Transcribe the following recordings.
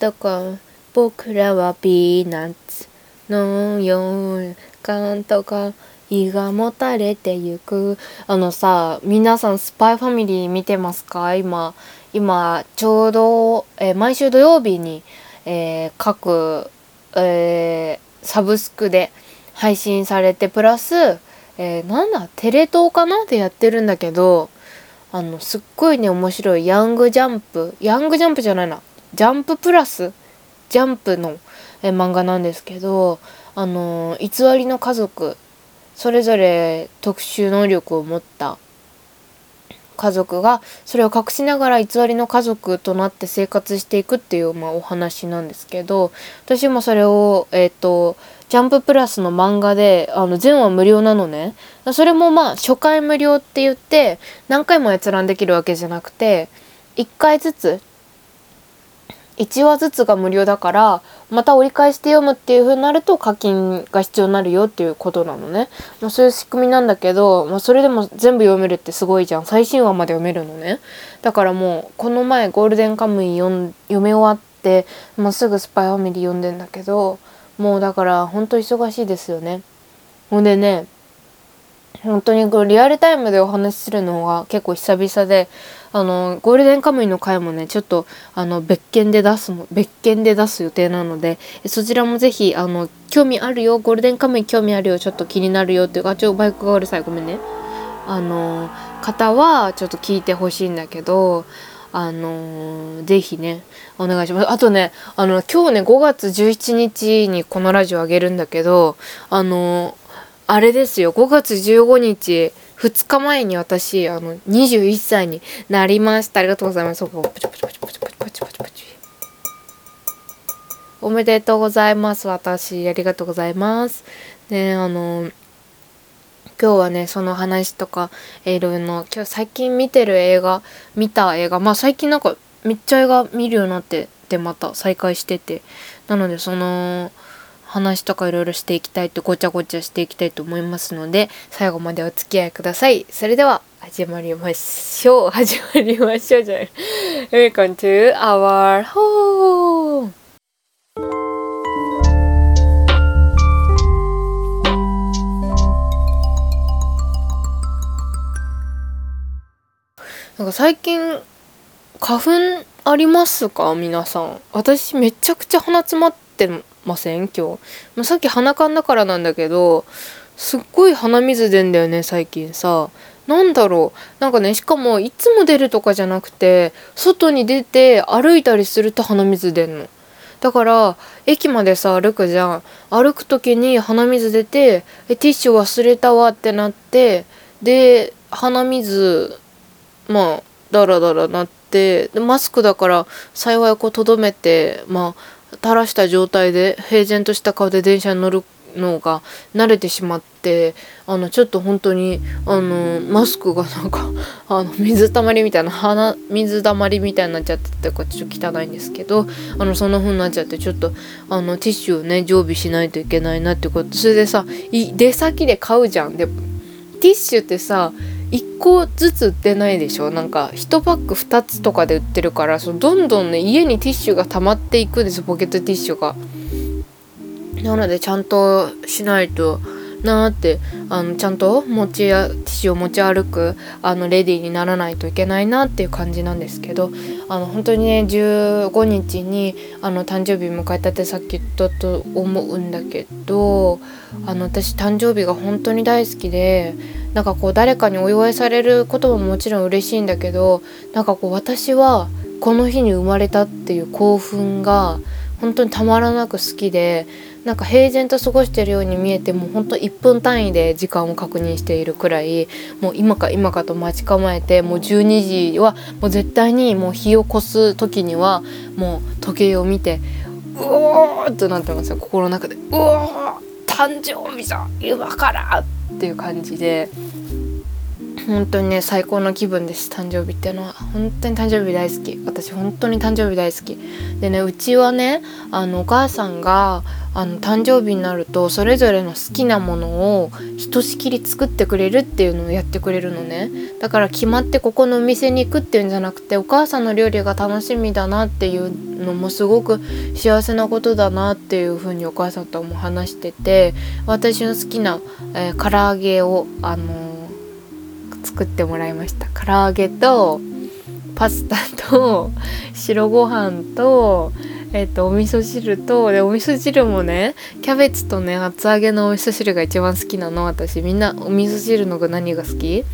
とか僕らはピーナッツのようかんとか胃がもたれてゆく。あのさ皆さんスパイファミリー見てますか？今今ちょうど、えー、毎週土曜日に、えー、各、えー、サブスクで配信されてプラス、えー、なんだテレ東かなでやってるんだけどあのすっごいね面白い。ヤングジャンプ。ヤングジャンプじゃないな。ジャンププラスジャンプの漫画なんですけどあの偽りの家族それぞれ特殊能力を持った家族がそれを隠しながら偽りの家族となって生活していくっていう、まあ、お話なんですけど私もそれをえっ、ー、とジャンププラスの漫画であの全話無料なのね。それもまあ初回無料って言って何回も閲覧できるわけじゃなくて1回ずつ1話ずつが無料だからまた折り返して読むっていう風になると課金が必要になるよっていうことなのね、まあ、そういう仕組みなんだけど、まあ、それでも全部読めるってすごいじゃん。最新話まで読めるのね。だからもうこの前ゴールデンカムイ読み終わってもうすぐスパイファミリー読んでんだけどもうだからほんと忙しいですよね。ほんでね本当にこうリアルタイムでお話しするのが結構久々であのゴールデンカムイの回もねちょっとあの別件で出すの別件で出す予定なのでそちらもぜひあの興味あるよゴールデンカムイ興味あるよちょっと気になるよっていうかちょバイクがうるさいごめんね。あの方はちょっと聞いてほしいんだけどあのー、ぜひねお願いします。あとねあの今日ね5月17日にこのラジオあげるんだけどあの、あれですよ。5月15日。2日前に私あの21歳になりました。ありがとうございます。おめでとうございます。私ありがとうございます。ねあの今日はねその話とかいろいろ今日最近見てる映画見た映画。まあ最近なんかめっちゃ映画見るようになってでまた再開してて。なのでその話とかいろいろしていきたいとごちゃごちゃしていきたいと思いますので最後までお付き合いください。それでは始まりましょう。始まりましょうじゃない。Welcome to our home! なんか最近花粉ありますか？皆さん。私めちゃくちゃ鼻詰まってません今日。さっき鼻かんだからなんだけどすっごい鼻水出んだよね最近さ。なんだろう。なんかねしかもいつも出るとかじゃなくて外に出て歩いたりすると鼻水出んの。だから駅までさ歩くじゃん。歩く時に鼻水出てえティッシュ忘れたわってなってで鼻水まあダラダラなってでマスクだから幸いこうとどめてまあ垂らした状態で平然とした顔で電車に乗るのが慣れてしまってあのちょっと本当にあのマスクがなんかあの水たまりみたいな鼻水たまりみたいになっちゃっててかちょっと汚いんですけどあのそんな風になっちゃってちょっとあのティッシュをね常備しないといけないなってこと。それでさ出先で買うじゃん。でティッシュってさ1個ずつ売ってないでしょ？なんか1パック2つとかで売ってるからそのどんどんね家にティッシュが溜まっていくんですポケットティッシュが。なのでちゃんとしないとなーってあのちゃんと持ちやティッシュを持ち歩くあのレディーにならないといけないなっていう感じなんですけどあの本当にね15日にあの誕生日迎えたってさっき言ったと思うんだけどあの私誕生日が本当に大好きでなんかこう誰かにお祝いされることももちろん嬉しいんだけどなんかこう私はこの日に生まれたっていう興奮が本当にたまらなく好きでなんか平然と過ごしてるように見えてもうほんと1分単位で時間を確認しているくらいもう今か今かと待ち構えてもう12時はもう絶対にもう日を越す時にはもう時計を見てうおーっとなってますよ。心の中でうおー誕生日じゃ今からっていう感じで。本当にね最高の気分です誕生日っていうのは。本当に誕生日大好き。私本当に誕生日大好き。でねうちはねあのお母さんがあの誕生日になるとそれぞれの好きなものをひとしきり作ってくれるっていうのをやってくれるのね。だから決まってここのお店に行くっていうんじゃなくてお母さんの料理が楽しみだなっていうのもすごく幸せなことだなっていうふうにお母さんとも話してて私の好きな、えー、唐揚げをあのー、作ってもらいました。唐揚げとパスタと 白ご飯とえっ、とお味噌汁とでお味噌汁もねキャベツとね厚揚げのお味噌汁が一番好きなの。私みんなお味噌汁の具何が好き？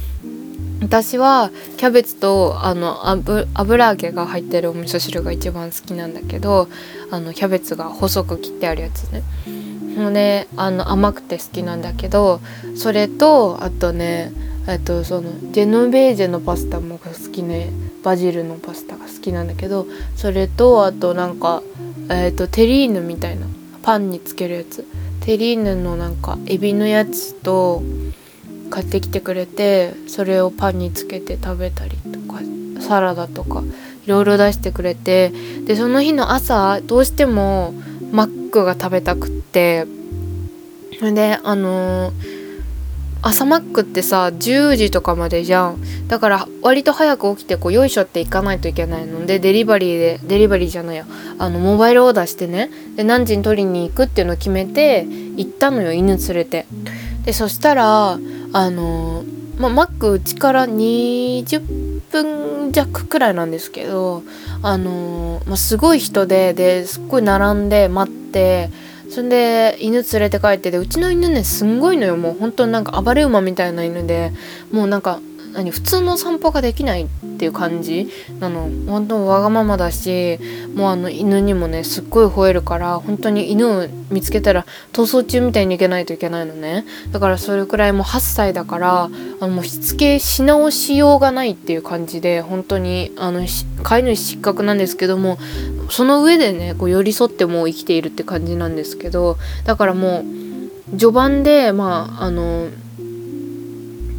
私はキャベツとあの油揚げが入ってるお味噌汁が一番好きなんだけどあのキャベツが細く切ってあるやつね。のであの甘くて好きなんだけどそれとあとねえっとそのジェノベージェのパスタも好きね。バジルのパスタが好きなんだけどそれとあとなんか、えーと、テリーヌみたいなパンにつけるやつ。テリーヌのなんかエビのやつと買ってきてくれてそれをパンにつけて食べたりとかサラダとかいろいろ出してくれてでその日の朝どうしてもマックが食べたくって。であのー朝マックってさ10時とかまでじゃん。だから割と早く起きてこうよいしょって行かないといけないの。でデリバリーでデリバリーじゃないや。あのモバイルオーダーしてね。で何時に取りに行くっていうのを決めて行ったのよ犬連れて。でそしたらあのま、マックうちから20分弱くらいなんですけどあのま、すごい人でですっごい並んで待ってそんで犬連れて帰ってでうちの犬ねすんごいのよ。もう本当になんか暴れ馬みたいな犬でもうなんか何普通の散歩ができないっていう感じ？なの本当わがままだしもうあの犬にもねすっごい吠えるから本当に犬を見つけたら逃走中みたいに行けないといけないのね。だからそれくらいもう8歳だからあのもうしつけし直しようがないっていう感じで本当にあの飼い主失格なんですけどもその上でねこう寄り添ってもう生きているって感じなんですけどだからもう序盤でまああの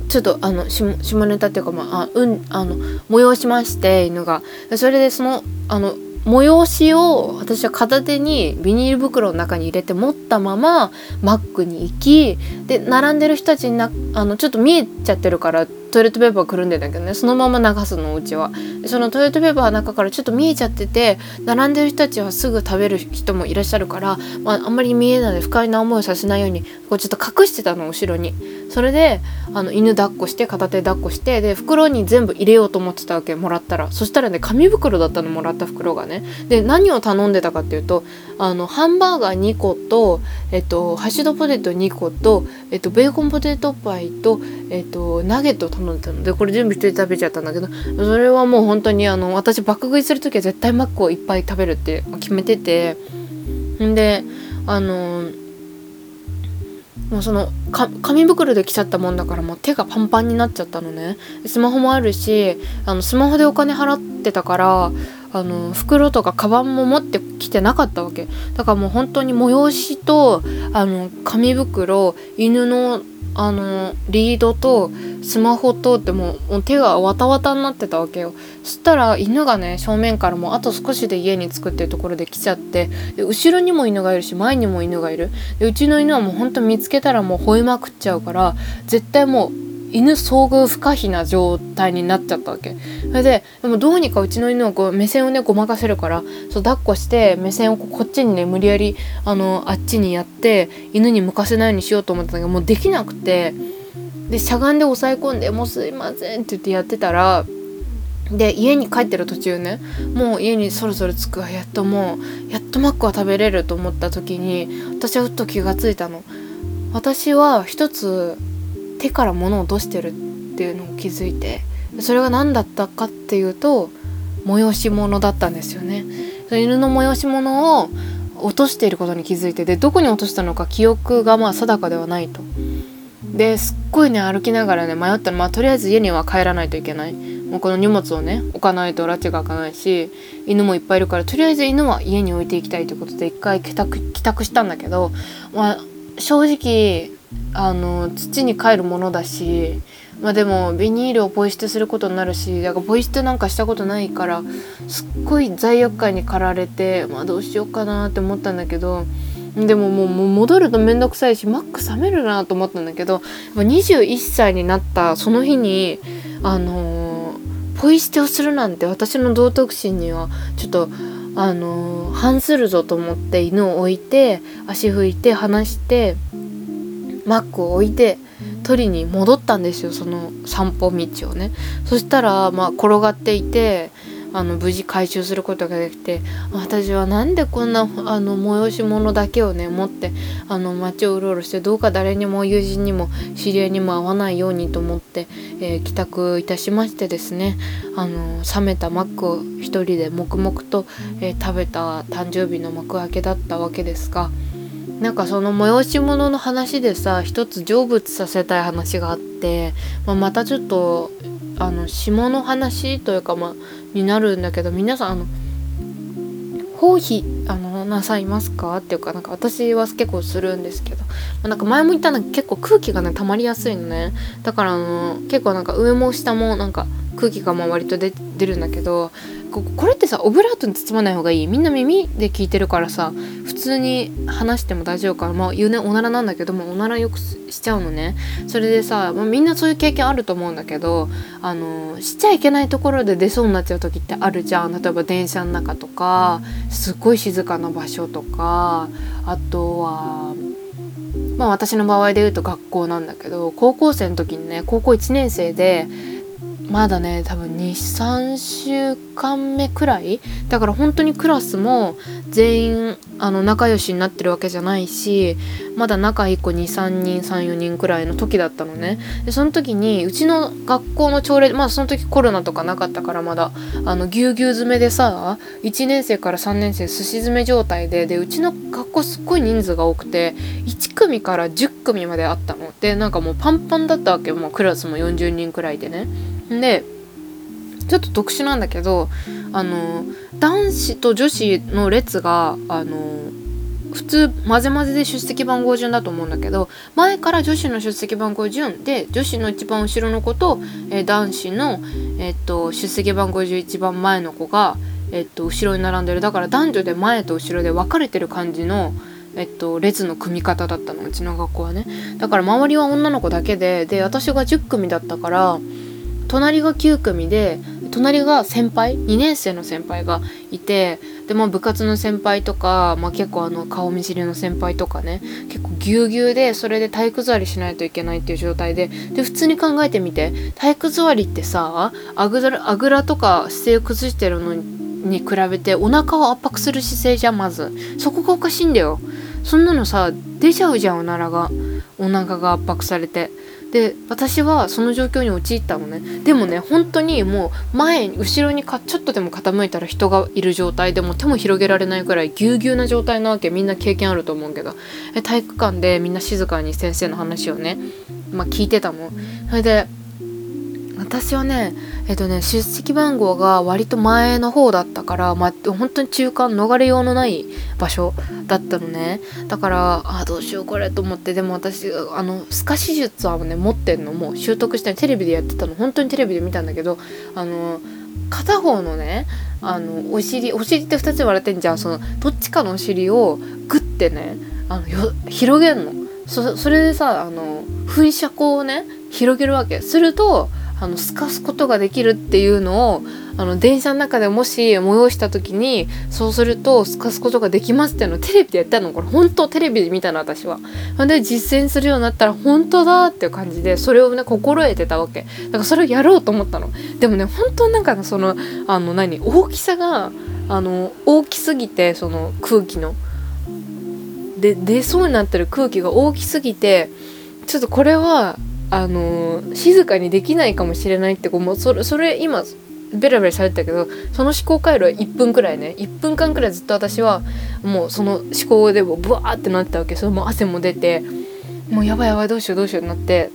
ちょっとあの下ネタっていうかまあうんあの催しまして犬が。それでそのあの催しを私は片手にビニール袋の中に入れて持ったままマックに行きで並んでる人たちになあのちょっと見えちゃってるからトイレットペーパーくるんでんだけどね。そのまま流すのうちは。そのトイレットペーパーの中からちょっと見えちゃってて並んでる人たちはすぐ食べる人もいらっしゃるから、まあ、あんまり見えないで不快な思いをさせないようにこうちょっと隠してたの後ろに。それであの犬抱っこして片手抱っこしてで袋に全部入れようと思ってたわけもらったら。そしたらね紙袋だったのもらった袋がね。で何を頼んでたかっていうとあのハンバーガー2個と、えっと、ハッシュドポテト2個と、えっと、ベーコンポテトパイと、えっと、ナゲット頼んでたの。でこれ全部一人食べちゃったんだけどそれはもう本当にあの私爆食いする時は絶対マックをいっぱい食べるって決めててんであのもうその紙袋で来ちゃったもんだからもう手がパンパンになっちゃったのね。スマホもあるしあのスマホでお金払ってたからあの袋とかカバンも持ってきてなかったわけ。だからもう本当に催しとあの紙袋犬のあのリードとスマホとってもう手がわたわたになってたわけよ。そしたら犬がね正面からもうあと少しで家に着くっていうところで来ちゃってで後ろにも犬がいるし前にも犬がいる。でうちの犬はもうほんと見つけたらもう吠えまくっちゃうから絶対もう犬遭遇不可避な状態になっちゃったわけ。それででもどうにかうちの犬はこう目線をねごまかせるからそう抱っこして目線をこっちにね無理やりあのあっちにやって犬に向かせないようにしようと思ったんだけどもうできなくてでしゃがんで押さえ込んで「もうすいません」って言ってやってたらで家に帰ってる途中ねもう家にそろそろ着くやっともうやっとマックは食べれると思った時に私はふっと気がついたの。私は一つ手から物を落としてるっていうのを気づいてそれが何だったかっていうと催し物だったんですよね。犬の催し物を落としていることに気づいてでどこに落としたのか記憶がまあ定かではないと。ですっごいね歩きながらね迷ったらまあとりあえず家には帰らないといけない。もうこの荷物をね置かないと拉致が開かないし犬もいっぱいいるからとりあえず犬は家に置いていきたいということで一回帰宅帰宅したんだけど、まあ、正直あの土に帰るものだしまあでもビニールをポイ捨てすることになるしだからポイ捨てなんかしたことないからすっごい罪悪感に駆られてまあどうしようかなって思ったんだけどでももう戻ると面倒くさいしマック冷めるなと思ったんだけど21歳になったその日にあのー、ポイ捨てをするなんて私の道徳心にはちょっとあのー、反するぞと思って犬を置いて足拭いて離してマックを置いて取りに戻ったんですよその散歩道をね。そしたらまあ転がっていてあの無事回収することができて私はなんでこんなあの催し物だけをね持ってあの街をうろうろしてどうか誰にも友人にも知り合いにも会わないようにと思って、えー、帰宅いたしましてですねあの冷めたマックを一人で黙々と、えー、食べた誕生日の幕開けだったわけですが。なんかその催し物の話でさ一つ成仏させたい話があって、まあ、またちょっとあの下の話というかまあになるんだけど皆さんあの包皮あのなさいますか？っていうかなんか私は結構するんですけど、まあ、なんか前も言ったの結構空気がね溜まりやすいのね。だからあの結構なんか上も下もなんか空気がまあ割と出るんだけどこれってさオブラートに包まない方がいい？みんな耳で聞いてるからさ普通に話しても大丈夫か？なまあ言うねおならなんだけどもおならよくしちゃうのね。それでさ、まあ、みんなそういう経験あると思うんだけどあのしちゃいけないところで出そうになっちゃう時ってあるじゃん。例えば電車の中とかすっごい静かな場所とかあとはまあ私の場合で言うと学校なんだけど高校生の時にね高校1年生でまだね多分23週間目くらい？だから本当にクラスも全員あの仲良しになってるわけじゃないしまだ仲いい子23人34人くらいの時だったのね。でその時にうちの学校の朝礼まあその時コロナとかなかったからまだあのぎゅうぎゅう詰めでさ1年生から3年生すし詰め状態ででうちの学校すっごい人数が多くて1組から10組まであったの。でなんかもうパンパンだったわけもうクラスも40人くらいでね。でちょっと特殊なんだけどあの男子と女子の列があの普通混ぜ混ぜで出席番号順だと思うんだけど前から女子の出席番号順で女子の一番後ろの子と、えー、男子の、えー、っと出席番号順一番前の子が、えー、っと後ろに並んでる。だから男女で前と後ろで分かれてる感じの、えっと、列の組み方だったのうちの学校はね。だから周りは女の子だけでで私が10組だったから隣が9組で隣が先輩2年生の先輩がいてで、まあ、部活の先輩とか、まあ、結構あの顔見知りの先輩とかね結構ぎゅうぎゅうでそれで体育座りしないといけないっていう状態でで普通に考えてみて体育座りってさあぐらあぐらとか姿勢を崩してるのに比べてお腹を圧迫する姿勢じゃんまず。そこがおかしいんだよ。そんなのさ出ちゃうじゃんおならが。お腹が圧迫されて。で私はその状況に陥ったのね。でもね本当にもう前後ろにかちょっとでも傾いたら人がいる状態でも手も広げられないくらいぎゅうぎゅうな状態なわけ。みんな経験あると思うけど。え体育館でみんな静かに先生の話をね、まあ、聞いてたの。それで私はねえっとね出席番号が割と前の方だったから、まあ、本当に中間逃れようのない場所だったのね。だからあどうしようこれと思ってでも私あの透かし術はね持ってんの。もう習得してテレビでやってたの。本当にテレビで見たんだけどあの片方のねあのお尻お尻って2つ割れてんじゃん。そのどっちかのお尻をグッてねあのよ広げんの。そそれでさあの噴射口をね広げるわけ。するとあの透かすことができるっていうのをあの電車の中でもし催した時にそうすると透かすことができますっていうのをテレビでやったのこれ本当テレビで見たの私は。で実践するようになったら本当だっていう感じでそれをね心得てたわけだからそれをやろうと思ったの。でもね本当なんかそのあの何大きさがあの大きすぎてその空気の。で出そうになってる空気が大きすぎてちょっとこれはあの静かにできないかもしれないってこうもうそれそれ今ベラベラされたけどその思考回路は1分くらいね。1分間くらいずっと私はもうその思考でもブワーってなったわけ。それも汗も出てもうやばいやばいどうしようどうしようってなって。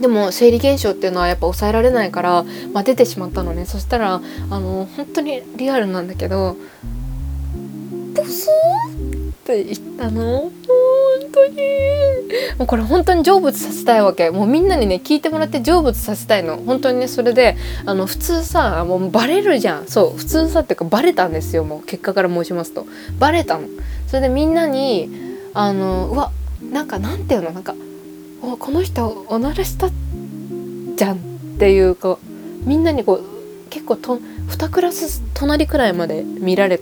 でも生理現象っていうのはやっぱ抑えられないから、まあ、出てしまったのね。そしたらあの本当にリアルなんだけど「ブスーって言ったの？本当に。もうこれ本当に成仏させたいわけ。もうみんなにね聞いてもらって成仏させたいの。本当にねそれであの普通さもうバレるじゃん。そう普通さっていうかバレたんですよ。もう結果から申しますと。バレたの。それでみんなにあのうわなんかなんていうの？なんかおこの人おならしたじゃんっていうかみんなにこう結構と2クラス隣くらいまで見られ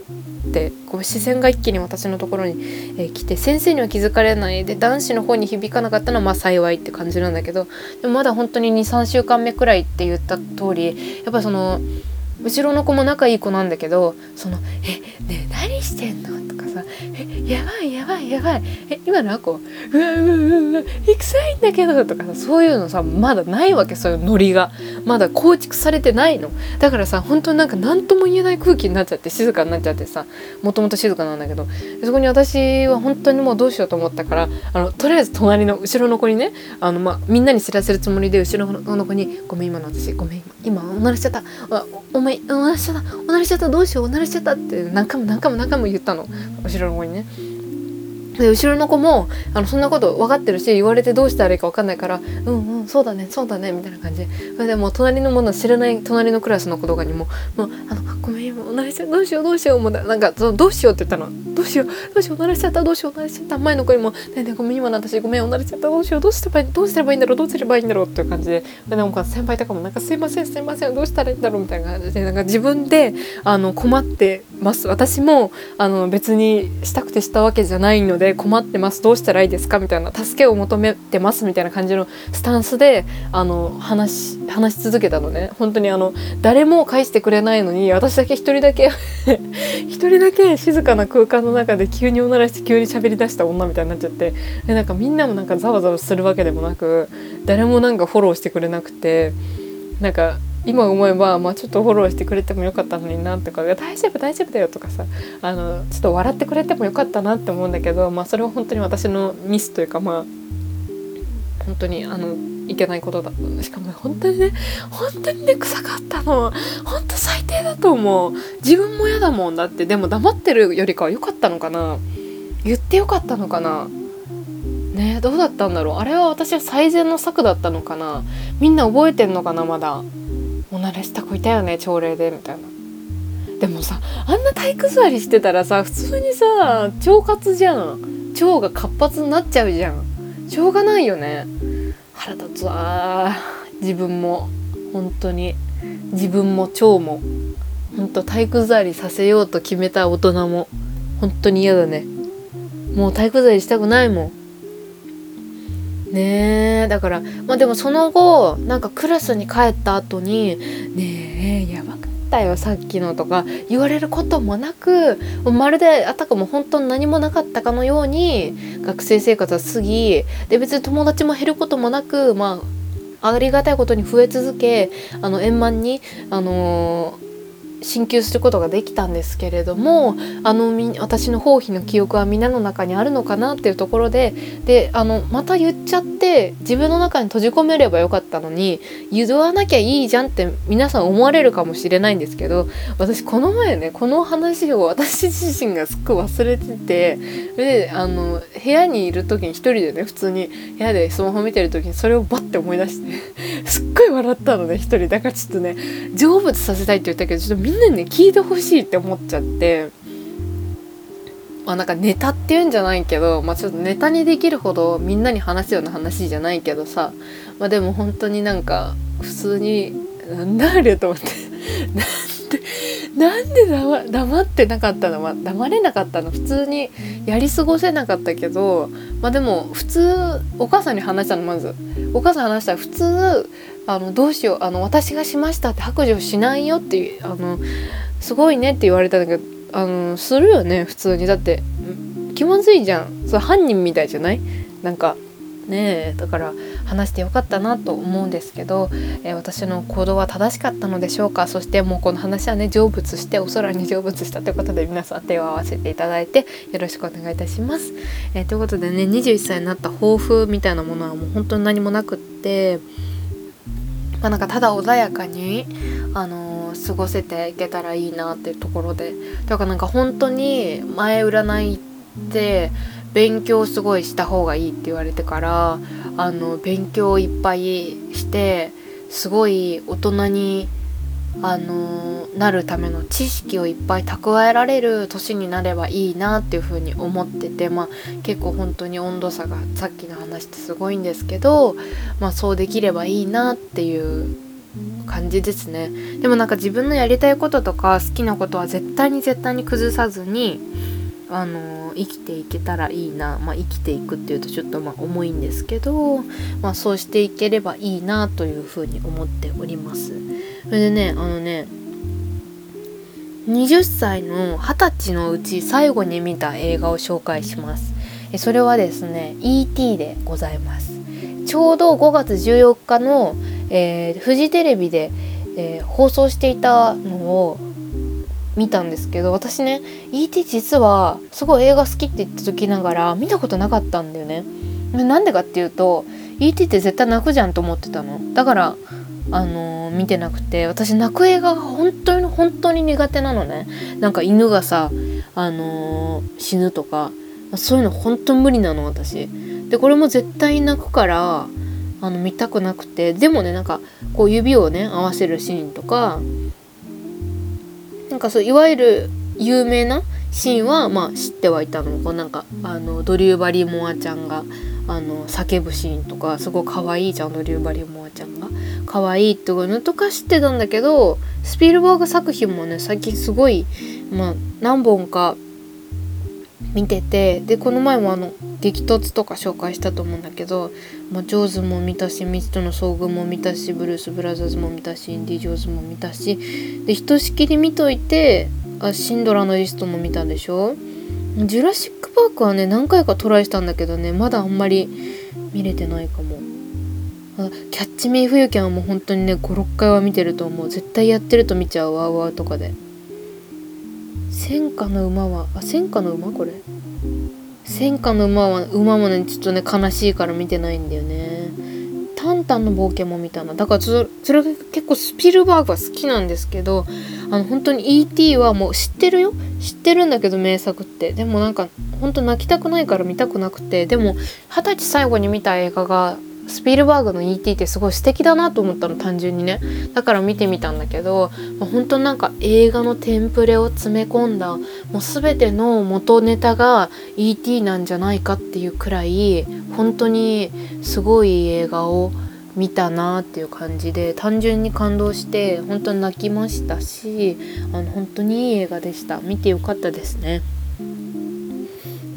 てこう視線が一気に私のところに、え、来て先生には気づかれないで男子の方に響かなかったのはまあ幸いって感じなんだけどでもまだ本当に23週間目くらいって言った通りやっぱその後ろの子も仲いい子なんだけどその「えねえ何してんの?」とかさ「えやばいやばいやばい。え今の子うわうわうわ臭いんだけど」とかさそういうのさまだないわけそういうノリが。まだ構築されてないの。だからさ本当になんか何とも言えない空気になっちゃって静かになっちゃってさもともと静かなんだけど。そこに私は本当にもうどうしようと思ったからあのとりあえず隣の後ろの子にねあの、まあ、みんなに知らせるつもりで後ろの子に「ごめん今の私ごめん今今おならしちゃった。お前おならしちゃったおならしちゃったどうしようおならしちゃった」って何回も何回も何回も言ったの後ろの子にね。で後ろの子もあのそんなこと分かってるし言われてどうしたらいいか分かんないから「うんうんそうだねそうだね」みたいな感じ。それでも隣のもの知らない隣のクラスの子とかにも「もうあのごめん今おならしちゃどうしようどうしよう」もうなんかそのどうしようって言ったの「どうしようどうしようおならしちゃったどうしようおならしちゃった」前の子にも「ねえねえごめん今の私ごめんおならしちゃったどうしようどうすればいいどうすればいいんだろうどうすればいいんだろう」っていう感じで。でなんか先輩とかもなんか「すいませんすいませんどうしたらいいんだろう」みたいな感じでなんか自分であの困ってます。私もあの別にしたくてしたわけじゃないのでで困ってますどうしたらいいですか？みたいな助けを求めてますみたいな感じのスタンスであの話話し続けたのね。本当にあの誰も返してくれないのに私だけ一人だけ 一人だけ静かな空間の中で急におならして急に喋りだした女みたいになっちゃってでなんかみんなもなんかざわざわするわけでもなく誰もなんかフォローしてくれなくてなんか今思えば、まあ、ちょっとフォローしてくれてもよかったのになとか「大丈夫大丈夫だよ」とかさあのちょっと笑ってくれてもよかったなって思うんだけど、まあ、それは本当に私のミスというかまあ本当にあのいけないことだったしかも本当にね本当にね臭かったの。本当最低だと思う。自分も嫌だもんだって。でも黙ってるよりかは良かったのかな。言ってよかったのかな。ねどうだったんだろう。あれは私は最善の策だったのかな。みんな覚えてんのかなまだ。おならした子いたよね朝礼でみたいな。でもさあんな体育座りしてたらさ普通にさ腸活じゃん。腸が活発になっちゃうじゃん。しょうがないよね。腹立つわ自分も。本当に。自分も腸も。本当体育座りさせようと決めた大人も。本当に嫌だね。もう体育座りしたくないもん。ねえだからまあでもその後なんかクラスに帰った後に「ねえやばくったよさっきの」とか言われることもなくまるであたかも本当に何もなかったかのように学生生活は過ぎで別に友達も減ることもなくまあありがたいことに増え続けあの円満に、あのー進級することができたんですけれどもあの私の包皮の記憶は皆の中にあるのかなっていうところでであのまた言っちゃって自分の中に閉じ込めればよかったのに言わなきゃいいじゃんって皆さん思われるかもしれないんですけど私この前ねこの話を私自身がすっごい忘れててであの部屋にいる時に一人でね普通に部屋でスマホ見てる時にそれをバッて思い出してすっごい笑ったのね一人。だからちょっとね成仏させたいって言ったけどちょっとみんなにね聞いてほしいって思っちゃって。まあなんかネタっていうんじゃないけど、まあ、ちょっとネタにできるほどみんなに話すような話じゃないけどさ、まあ、でも本当になんか普通になんだあれと思って。なんでなんで黙ってなかったの、まあ、黙れなかったの。普通にやり過ごせなかったけど。まあでも普通お母さんに話したのまず。お母さん話したら普通あのどうしようあの私がしましたって白状しないよってあのすごいねって言われたんだけどあのするよね普通に。だって気まずいじゃん。それ犯人みたいじゃない？なんかねえだから話してよかったなと思うんですけど、えー、私の行動は正しかったのでしょうか？そしてもうこの話はね成仏してお空に成仏したということで皆さん手を合わせていただいてよろしくお願いいたします。えー、ということでね21歳になった抱負みたいなものはもう本当に何もなくってまあ、なんかただ穏やかに、あのー、過ごせていけたらいいなっていうところで。だからなんか本当に前占いって勉強すごいした方がいいって言われてからあの勉強いっぱいしてすごい大人にあのなるための知識をいっぱい蓄えられる年になればいいなっていうふうに思っててまあ結構本当に温度差がさっきの話ってすごいんですけどまあそうできればいいなっていう感じですね。でもなんか自分のやりたいこととか好きなことは絶対に絶対に崩さずにあの生きていけたらいいな、まあ、生きていくっていうとちょっとまあ重いんですけど、まあ、そうしていければいいなというふうに思っております。それでねあのね20歳の20歳のうち最後に見た映画を紹介します。それはですね E.T. でございます。ちょうど5月14日の、えー、フジテレビで、えー、放送していたのを見たんですけど私ね E.T. 実はすごい映画好きって言ってときながら見たことなかったんだよね。なんでかっていうと E.T. って絶対泣くじゃんと思ってたの。だからあのー、見てなくて私泣く映画が本当に本当に苦手なのね。なんか犬がさ、あのー、死ぬとかそういうの本当無理なの私。でこれも絶対泣くからあの見たくなくてでもねなんかこう指をね合わせるシーンとかなんかそういわゆる有名なシーンはまあ知ってはいたのこうなんかあのドリューバリー・モアちゃんがあの叫ぶシーンとかすごい可愛いじゃんドリューバリー・モアちゃんが。可愛いっていうのとか知ってたんだけどスピルバーグ作品もね最近すごいまあ何本か見ててでこの前もあの激突とか紹介したと思うんだけど、まあ、ジョーズも見たし未知との遭遇も見たしブルース・ブラザーズも見たしインディ・ジョーズも見たしでひとしきり見といてあシンドラのリストも見たでしょ？ジュラシック・パークはね何回かトライしたんだけどねまだあんまり見れてないかも。キャッチ・メイ・フユキャンはもう本当にね56回は見てると思う。絶対やってると見ちゃうワウワウとかで。戦火の馬はあ戦火の馬これ。戦火の馬は馬もねちょっとね悲しいから見てないんだよね。タンタンの冒険も見たな。だからそれが結構スピルバーグは好きなんですけどあの本当に E.T. はもう知ってるよ？知ってるんだけど名作って。でもなんか本当泣きたくないから見たくなくて。でも二十歳最後に見た映画がスピルバーグの E.T. ってすごい素敵だなと思ったの単純にねだから見てみたんだけど、まあ、本当なんか映画のテンプレを詰め込んだもう全ての元ネタが E.T. なんじゃないかっていうくらい本当にすごい映画を見たなっていう感じで単純に感動して本当に泣きましたしあの本当にいい映画でした見てよかったですね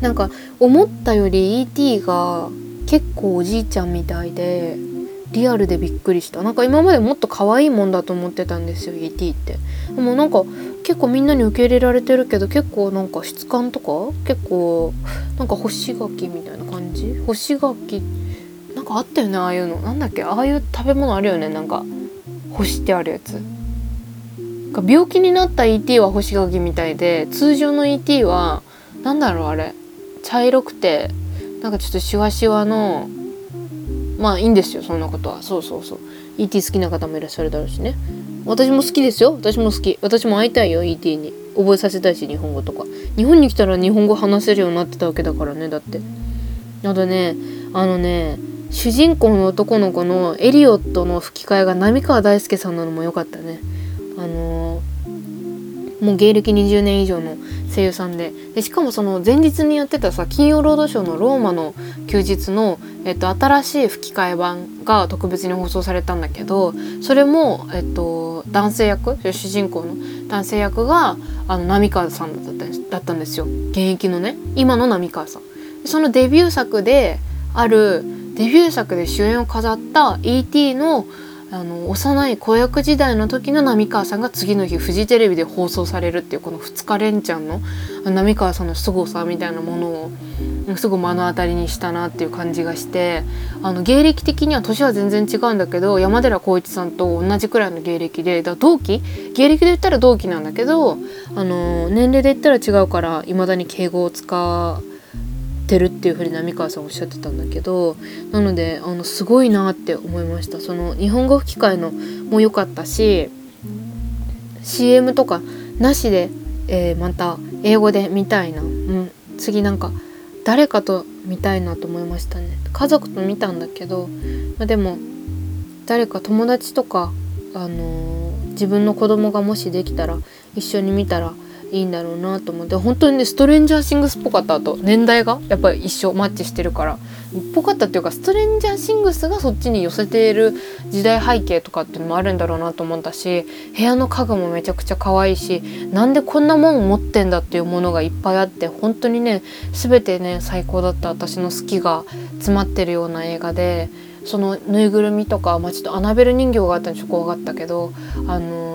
なんか思ったより E.T. が結構おじいちゃんみたいでリアルでびっくりした。なんか今までもっと可愛いもんだと思ってたんですよ ET って。でもなんか結構みんなに受け入れられてるけど結構なんか質感とか結構なんか干し柿みたいな感じ？干し柿？なんかあったよねああいうの。なんだっけ？ああいう食べ物あるよねなんか。干してあるやつ。病気になった ET は干し柿みたいで通常の ET は何だろうあれ。茶色くてなんかちょっとシワシワのまあいいんですよそんなことは。そうそうそう。ET 好きな方もいらっしゃるだろうしね。私も好きですよ。私も好き。私も会いたいよ ET に。覚えさせたいし日本語とか。日本に来たら日本語話せるようになってたわけだからねだって。あとねあのね主人公の男の子のエリオットの吹き替えが浪川大輔さんなのも良かったね。あのーもう芸歴20年以上の声優さんででしかもその前日にやってたさ「金曜ロードショー」の「ローマの休日の」えっと、新しい吹き替え版が特別に放送されたんだけどそれも、えっと、男性役主人公の男性役があの浪川さんだっただったんですよ現役のね今の浪川さん。そのデビュー作であるデビュー作で主演を飾った E.T. のあの幼い子役時代の時の浪川さんが次の日フジテレビで放送されるっていうこの2日連チャンの浪川さんの凄さみたいなものをすごい目の当たりにしたなっていう感じがしてあの芸歴的には年は全然違うんだけど山寺宏一さんと同じくらいの芸歴でだ同期？芸歴で言ったら同期なんだけどあの年齢で言ったら違うからいまだに敬語を使う。てるっていうふうに浪川さんおっしゃってたんだけどなのであのすごいなって思いました。その日本語吹き替えのも良かったし CM とかなしで、えー、また英語で見たいな、うん、次なんか誰かと見たいなと思いましたね。家族と見たんだけど、まあ、でも誰か友達とか、あのー、自分の子供がもしできたら一緒に見たらいいんだろうなと思って本当にねストレンジャーシングスっぽかったと年代がやっぱり一緒マッチしてるからっぽかったっていうかストレンジャーシングスがそっちに寄せている時代背景とかっていうのもあるんだろうなと思ったし部屋の家具もめちゃくちゃ可愛いしなんでこんなもん持ってんだっていうものがいっぱいあって本当にね全てね最高だった私の好きが詰まってるような映画で。そのぬいぐるみとか、まあ、ちょっとアナベル人形があったんでちょっと怖かったけどあの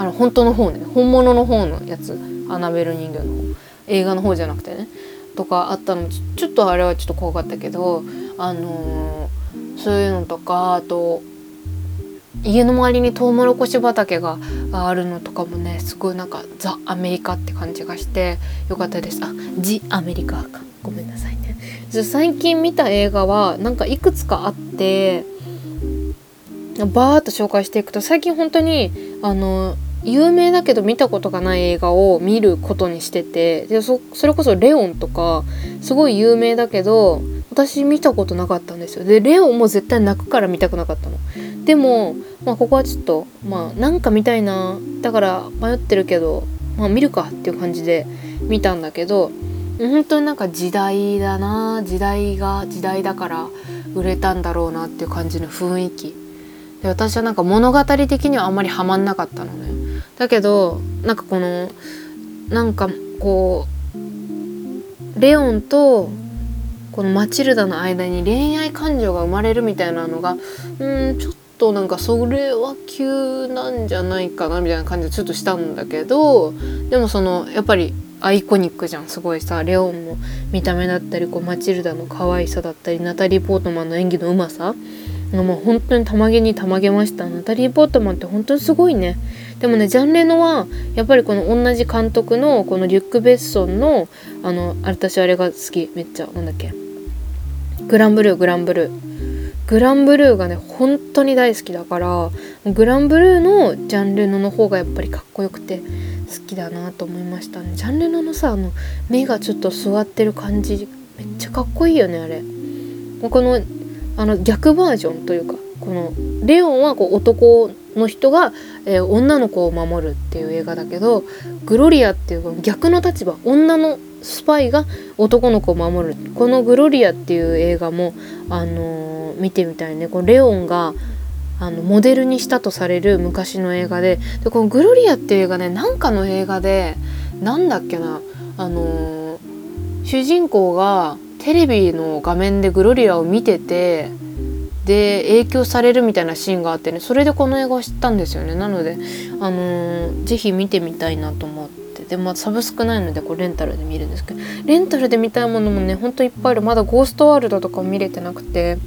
あの本当の方ね。本物の方のやつ。アナベル人形の方。映画の方じゃなくてね。とかあったの。ちょっとあれはちょっと怖かったけどあのー、そういうのとかあと家の周りにトウモロコシ畑があるのとかもねすごいなんかザ・アメリカって感じがしてよかったです。あジ・アメリカか。ごめんなさいね。最近見た映画はなんかいくつかあってバーッと紹介していくと最近本当にあの有名だけど見たことがない映画を見ることにしててでそそれこそ「レオン」とかすごい有名だけど私見たことなかったんですよ。でレオンも絶対泣くから見たくなかったの。でも、まあ、ここはちょっとまあなんか見たいなだから迷ってるけどまあ見るかっていう感じで見たんだけど本当になんか時代だな時代が時代だから売れたんだろうなっていう感じの雰囲気で私はなんか物語的にはあんまりハマんなかったのね。だけどなんかこのなんかこうレオンとこのマチルダの間に恋愛感情が生まれるみたいなのがうんちょっとなんかそれは急なんじゃないかなみたいな感じでちょっとしたんだけどでもそのやっぱりアイコニックじゃん。すごいさレオンの見た目だったりこうマチルダの可愛さだったりナタリー・ポートマンの演技のうまさ。もう本当にたまげにたまげましたナタリー・ポートマンって本当にすごいね。でもねジャン・レノはやっぱりこの同じ監督のこのリュック・ベッソンのあの私あれが好き。めっちゃなんだっけ。グランブルーグランブルー。グランブルーがね本当に大好きだからグランブルーのジャン・レノの方がやっぱりかっこよくて好きだなと思いましたね。ジャン・レノのさあの目がちょっと座ってる感じめっちゃかっこいいよねあれ。このあの逆バージョンというかこのレオンはこう男の人が、えー、女の子を守るっていう映画だけどグロリアっていう逆の立場女のスパイが男の子を守る。この「グロリア」っていう映画も、あのー、見てみたいね。このレオンがあのモデルにしたとされる昔の映画ででこの「グロリア」っていう映画ねなんかの映画でなんだっけなあのー、主人公がテレビの画面でグロリアを見ててで影響されるみたいなシーンがあってねそれでこの映画を知ったんですよね。なのであのー、ぜひ見てみたいなと思って。でまあサブスクないのでこうレンタルで見るんですけどレンタルで見たいものもねほんといっぱいある。まだゴーストワールドとか見れてなくて。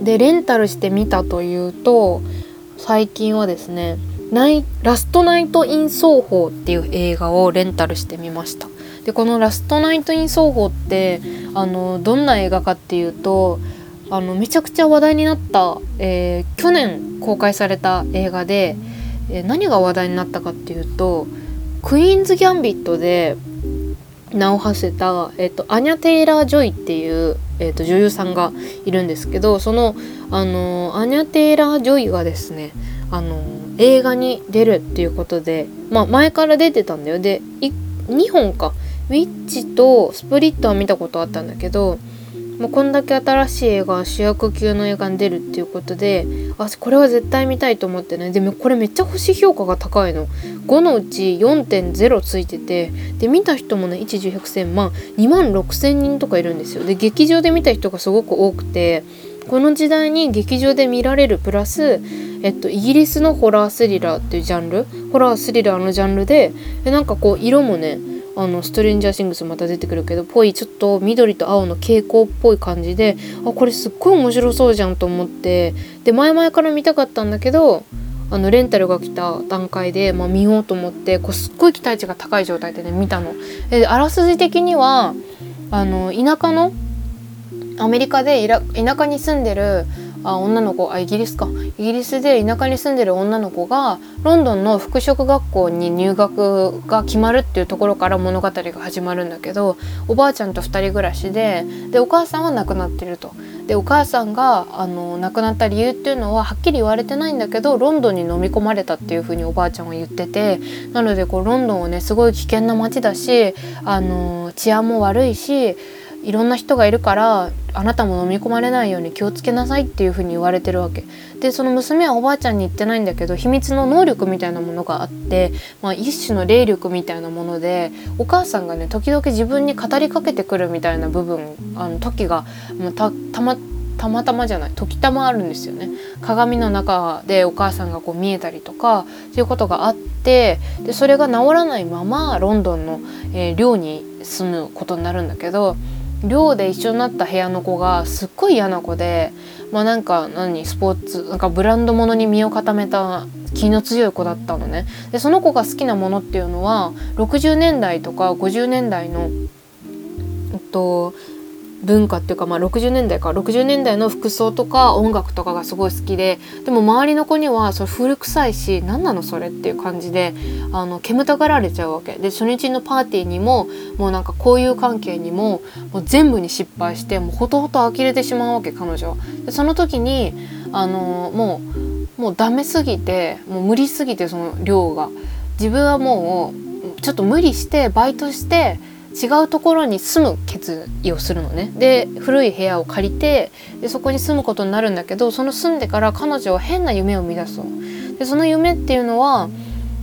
でレンタルしてみたというと最近はですねナイラストナイト・イン・ソーホーっていう映画をレンタルしてみました。でこの「ラストナイト・イン・ソーホー」ってあのどんな映画かっていうとあのめちゃくちゃ話題になった、えー、去年公開された映画で、えー、何が話題になったかっていうと「クイーンズ・ギャンビット」で名を馳せた、えーと、アニャ・テイラー・ジョイっていう、えーと、女優さんがいるんですけどその、あのアニャ・テイラー・ジョイがですね、あの映画に出るっていうことで、まあ、前から出てたんだよ。で2本か。ウィッチとスプリットは見たことあったんだけどもうこんだけ新しい映画主役級の映画に出るっていうことであこれは絶対見たいと思ってねでもこれめっちゃ星評価が高いの。5のうち4.0ついててで見た人もね1 1 0 0 0まあ2万6,000人とかいるんですよ。で劇場で見た人がすごく多くてこの時代に劇場で見られるプラス、えっと、イギリスのホラースリラーっていうジャンル？ホラースリラーのジャンルででなんかこう色もねあのストレンジャーシングスまた出てくるけどぽいちょっと緑と青の蛍光っぽい感じであこれすっごい面白そうじゃんと思ってで前々から見たかったんだけどあのレンタルが来た段階で、まあ、見ようと思ってこうすっごい期待値が高い状態でね見たの。であらすじ的にはあの田舎のアメリカで田舎に住んでるあ女の子あイギリスかイギリスで田舎に住んでる女の子がロンドンの服飾学校に入学が決まるっていうところから物語が始まるんだけどおばあちゃんと2人暮らしででお母さんは亡くなってると。でお母さんがあの亡くなった理由っていうのははっきり言われてないんだけどロンドンに飲み込まれたっていうふうにおばあちゃんは言っててなのでこうロンドンはねすごい危険な街だしあの治安も悪いしいろんな人がいるからあなたも飲み込まれないように気をつけなさいっていうふうに言われてるわけ。でその娘はおばあちゃんに言ってないんだけど秘密の能力みたいなものがあって、まあ、一種の霊力みたいなものでお母さんがね時々自分に語りかけてくるみたいな部分あの時がたたまたまたまじゃない時たまあるんですよね。鏡の中でお母さんがこう見えたりとかそういうことがあってでそれが治らないままロンドンの、えー、寮に住むことになるんだけど寮で一緒になった部屋の子がすっごい嫌な子でまあなんか何スポーツなんかブランド物に身を固めた気の強い子だったのね。でその子が好きなものっていうのは60年代とか50年代のえっと文化っていうか、まあ、60年代か60年代の服装とか音楽とかがすごい好きででも周りの子にはそれ古臭いし何なの？それっていう感じであの煙たがられちゃうわけ。で初日のパーティーにももうなんか交友関係にももう全部に失敗してもうほとほと呆れてしまうわけ彼女でその時にあのもうもうダメすぎてもう無理すぎてその量が。自分はもうちょっと無理してバイトして違うところに住む決意をするのねで古い部屋を借りてでそこに住むことになるんだけどその住んでから彼女は変な夢を見出すの。でその夢っていうのは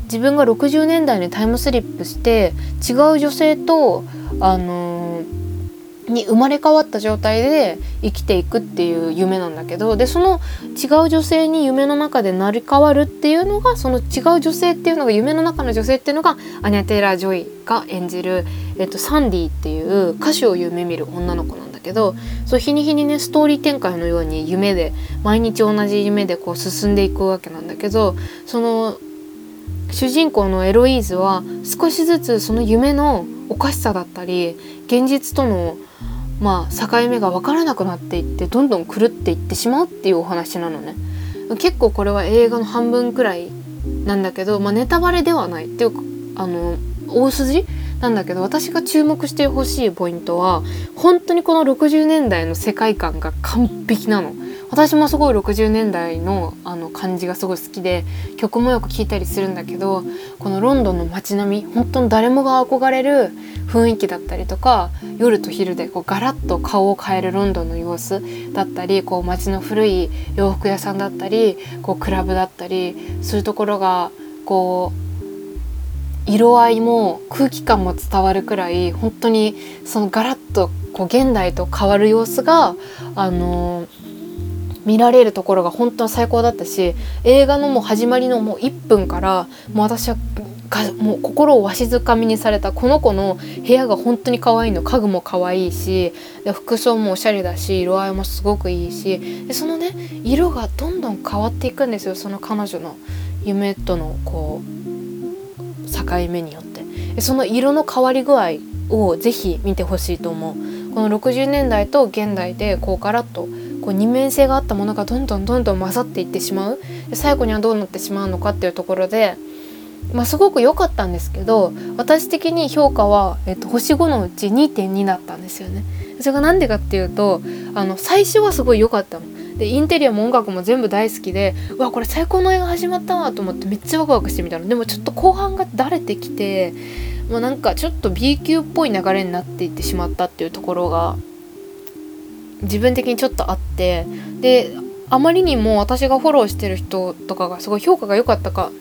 自分が60年代にタイムスリップして違う女性とあのに生まれ変わった状態で生きていくっていう夢なんだけどでその違う女性に夢の中で成り変わるっていうのがその違う女性っていうのが夢の中の女性っていうのがアニャ・テイラー・ジョイが演じる、えっと、サンディっていう歌手を夢見る女の子なんだけどそう日に日にねストーリー展開のように夢で毎日同じ夢でこう進んでいくわけなんだけどその主人公のエロイーズは少しずつその夢のおかしさだったり現実とのまあ境目が分からなくなっていってどんどん狂っていってしまうっていうお話なのね結構これは映画の半分くらいなんだけど、まあ、ネタバレではないっていうかあの大筋なんだけど私が注目してほしいポイントは本当にこの60年代の世界観が完璧なの。私もすごい60年代のあの感じがすごい好きで曲もよく聴いたりするんだけどこのロンドンの街並み本当に誰もが憧れる雰囲気だったりとか夜と昼でこうガラッと顔を変えるロンドンの様子だったりこう街の古い洋服屋さんだったりこうクラブだったりそういうところがこう色合いも空気感も伝わるくらい本当にそのガラッとこう現代と変わる様子があのー見られるところが本当に最高だったし映画のもう始まりのもう1分からもう私はもう心をわしづかみにされたこの子の部屋が本当に可愛いの。家具も可愛いしで服装もおしゃれだし色合いもすごくいいしでそのね色がどんどん変わっていくんですよその彼女の。夢とのこう境目によって。でその色の変わり具合をぜひ見てほしいと思う。この60年代と現代でこうガラッとこう二面性があったものがどんどんどんどん混ざっていってしまう最後にはどうなってしまうのかっていうところで、まあ、すごく良かったんですけど私的に評価は、えっと、星5のうち2.2だったんですよね。それが何でかっていうとあの最初はすごい良かったの。でインテリアも音楽も全部大好きでうわこれ最高の映画始まったわと思ってめっちゃワクワクしてみたのでもちょっと後半がだれてきてもうなんかちょっと B 級っぽい流れになっていってしまったっていうところが自分的にちょっとあってであまりにも私がフォローしてる人とかがすごい評価が良かったか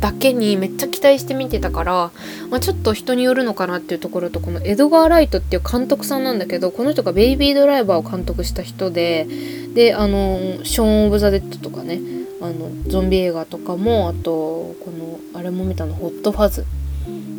だけにめっちゃ期待して見てたから、まあ、ちょっと人によるのかなっていうところとこのエドガー・ライトっていう監督さんなんだけどこの人が「ベイビードライバー」を監督した人でであのショーン・オブ・ザ・デッドとかねあのゾンビ映画とかもあとこのあれも見たの「ホット・ファズ」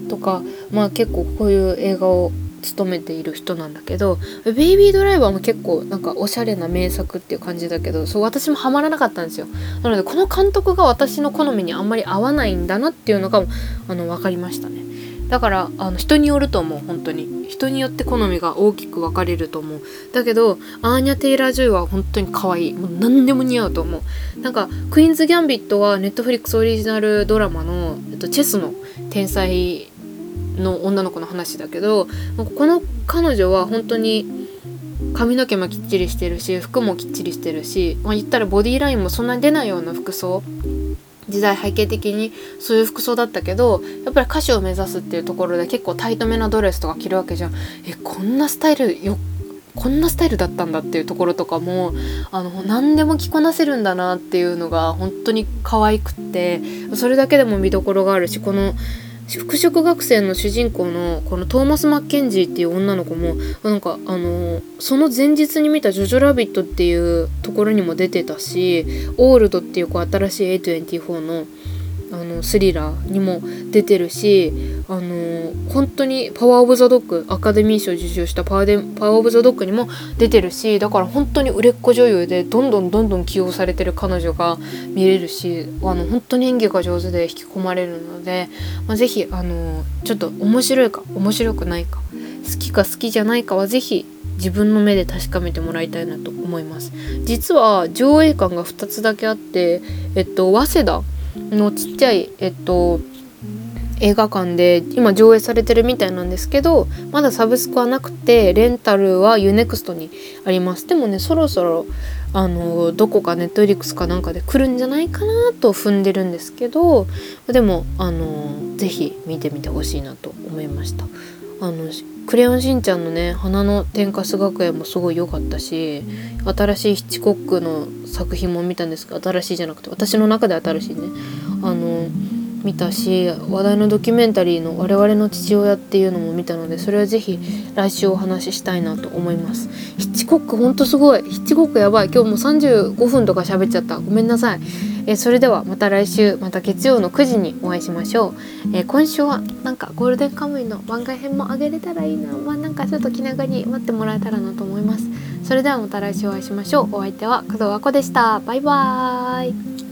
とかまあ結構こういう映画を勤めている人なんだけど「ベイビードライバー」も結構なんかおしゃれな名作っていう感じだけどそう私もハマらなかったんですよ。なのでこの監督が私の好みにあんまり合わないんだなっていうのがあの分かりましたね。だからあの人によると思う本当に。人によって好みが大きく分かれると思う。だけどアーニャ・テイラー・ジョイは本当に可愛い。もう何でも似合うと思う。なんか「クイーンズ・ギャンビット」はネットフリックスオリジナルドラマの、えっと、チェスの天才の女の子の話だけどこの彼女は本当に髪の毛もきっちりしてるし服もきっちりしてるし、まあ、言ったらボディーラインもそんなに出ないような服装。時代背景的にそういう服装だったけどやっぱり歌手を目指すっていうところで結構タイトめなドレスとか着るわけじゃん。えこんなスタイルよこんなスタイルだったんだっていうところとかもあの何でも着こなせるんだなっていうのが本当に可愛くってそれだけでも見どころがあるしこの服飾学生の主人公のこのトーマス・マッケンジーっていう女の子もなんかあのその前日に見た「ジョジョラビット」っていうところにも出てたし「オールド」っていうこう新しい A24 のあのスリラーにも出てるしあの本当にパワー・オブ・ザ・ドッグアカデミー賞受賞したパワーでパワー・オブ・ザ・ドッグにも出てるしだから本当に売れっ子女優でどんどんどんどん起用されてる彼女が見れるしあの本当に演技が上手で引き込まれるので、まあ、ぜひあのちょっと面白いか面白くないか好きか好きじゃないかはぜひ自分の目で確かめてもらいたいなと思います。実は上映館が2つだけあってえっと早稲田のちっちゃいえっと映画館で今上映されてるみたいなんですけどまだサブスクはなくてレンタルは UNEXT にあります。でもねそろそろあのどこかネットフリックスかなんかで来るんじゃないかなと踏んでるんですけどでもあの是非見てみてほしいなと思いました。あのクレヨンしんちゃんのね花の天かす学園もすごい良かったし新しいヒッチコックの作品も見たんですが新しいじゃなくて私の中で新しいね。あの見たし話題のドキュメンタリーの「我々の父親」っていうのも見たのでそれは是非来週お話ししたいなと思います。ヒッチコックほんとすごい。ヒッチコックやばい。今日もう35分とか喋っちゃった。ごめんなさい。えそれではまた来週また月曜の9時にお会いしましょう、え今週はなんかゴールデンカムイの番外編もあげれたらいいな。まあなんかちょっと気長に待ってもらえたらなと思います。それではまた来週お会いしましょう。お相手は工藤和子でした。バイバーイ。